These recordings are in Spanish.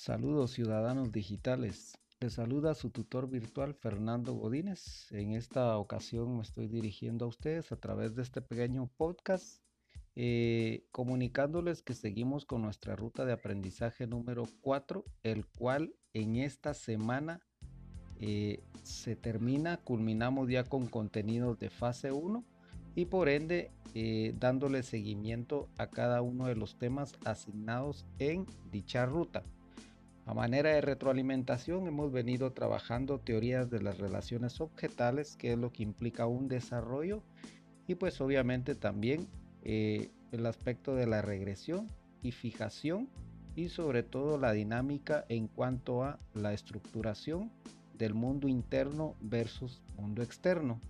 Saludos ciudadanos digitales. Les saluda su tutor virtual Fernando Godínez. En esta ocasión me estoy dirigiendo a ustedes a través de este pequeño podcast, eh, comunicándoles que seguimos con nuestra ruta de aprendizaje número 4, el cual en esta semana eh, se termina, culminamos ya con contenidos de fase 1 y por ende eh, dándole seguimiento a cada uno de los temas asignados en dicha ruta. A manera de retroalimentación hemos venido trabajando teorías de las relaciones objetales, que es lo que implica un desarrollo, y pues obviamente también eh, el aspecto de la regresión y fijación y sobre todo la dinámica en cuanto a la estructuración del mundo interno versus mundo externo.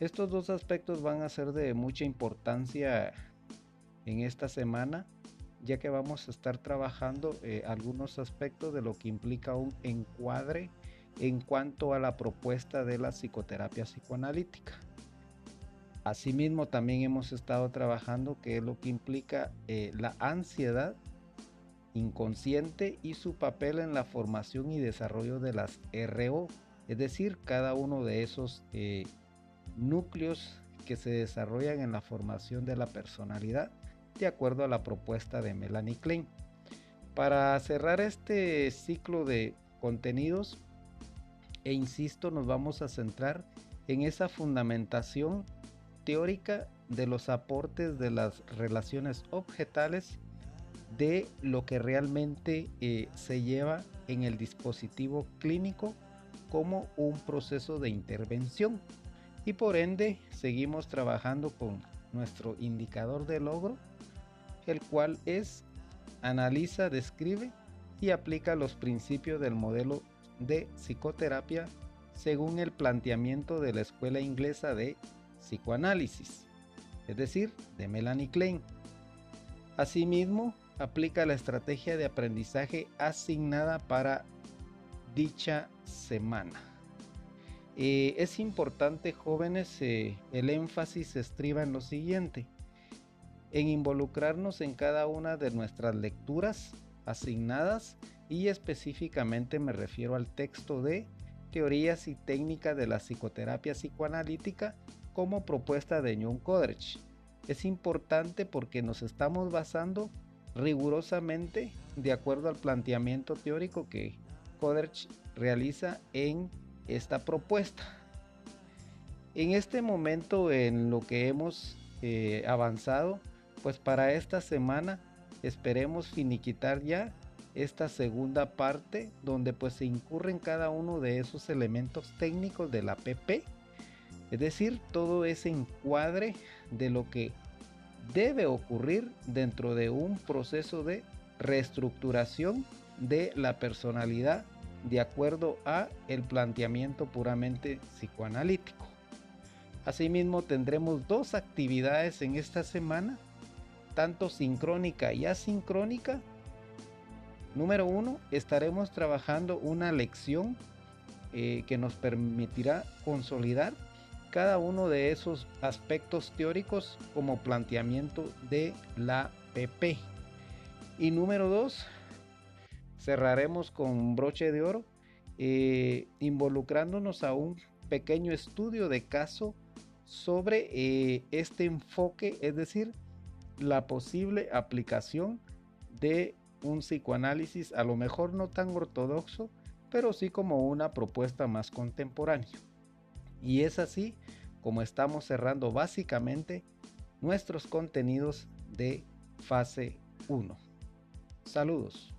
Estos dos aspectos van a ser de mucha importancia en esta semana ya que vamos a estar trabajando eh, algunos aspectos de lo que implica un encuadre en cuanto a la propuesta de la psicoterapia psicoanalítica. Asimismo, también hemos estado trabajando qué es lo que implica eh, la ansiedad inconsciente y su papel en la formación y desarrollo de las RO, es decir, cada uno de esos eh, núcleos que se desarrollan en la formación de la personalidad de acuerdo a la propuesta de Melanie Klein. Para cerrar este ciclo de contenidos, e insisto, nos vamos a centrar en esa fundamentación teórica de los aportes de las relaciones objetales de lo que realmente eh, se lleva en el dispositivo clínico como un proceso de intervención y por ende seguimos trabajando con nuestro indicador de logro el cual es analiza, describe y aplica los principios del modelo de psicoterapia según el planteamiento de la escuela inglesa de psicoanálisis, es decir, de Melanie Klein. Asimismo, aplica la estrategia de aprendizaje asignada para dicha semana. Eh, es importante, jóvenes, eh, el énfasis estriba en lo siguiente en involucrarnos en cada una de nuestras lecturas asignadas y específicamente me refiero al texto de Teorías y técnicas de la psicoterapia psicoanalítica como propuesta de John Kodrich. Es importante porque nos estamos basando rigurosamente de acuerdo al planteamiento teórico que Kodrich realiza en esta propuesta. En este momento en lo que hemos eh, avanzado pues para esta semana esperemos finiquitar ya esta segunda parte donde pues se incurren cada uno de esos elementos técnicos de la PP. Es decir, todo ese encuadre de lo que debe ocurrir dentro de un proceso de reestructuración de la personalidad de acuerdo a el planteamiento puramente psicoanalítico. Asimismo tendremos dos actividades en esta semana tanto sincrónica y asincrónica. Número uno, estaremos trabajando una lección eh, que nos permitirá consolidar cada uno de esos aspectos teóricos como planteamiento de la PP. Y número dos, cerraremos con broche de oro, eh, involucrándonos a un pequeño estudio de caso sobre eh, este enfoque, es decir, la posible aplicación de un psicoanálisis a lo mejor no tan ortodoxo, pero sí como una propuesta más contemporánea. Y es así como estamos cerrando básicamente nuestros contenidos de fase 1. Saludos.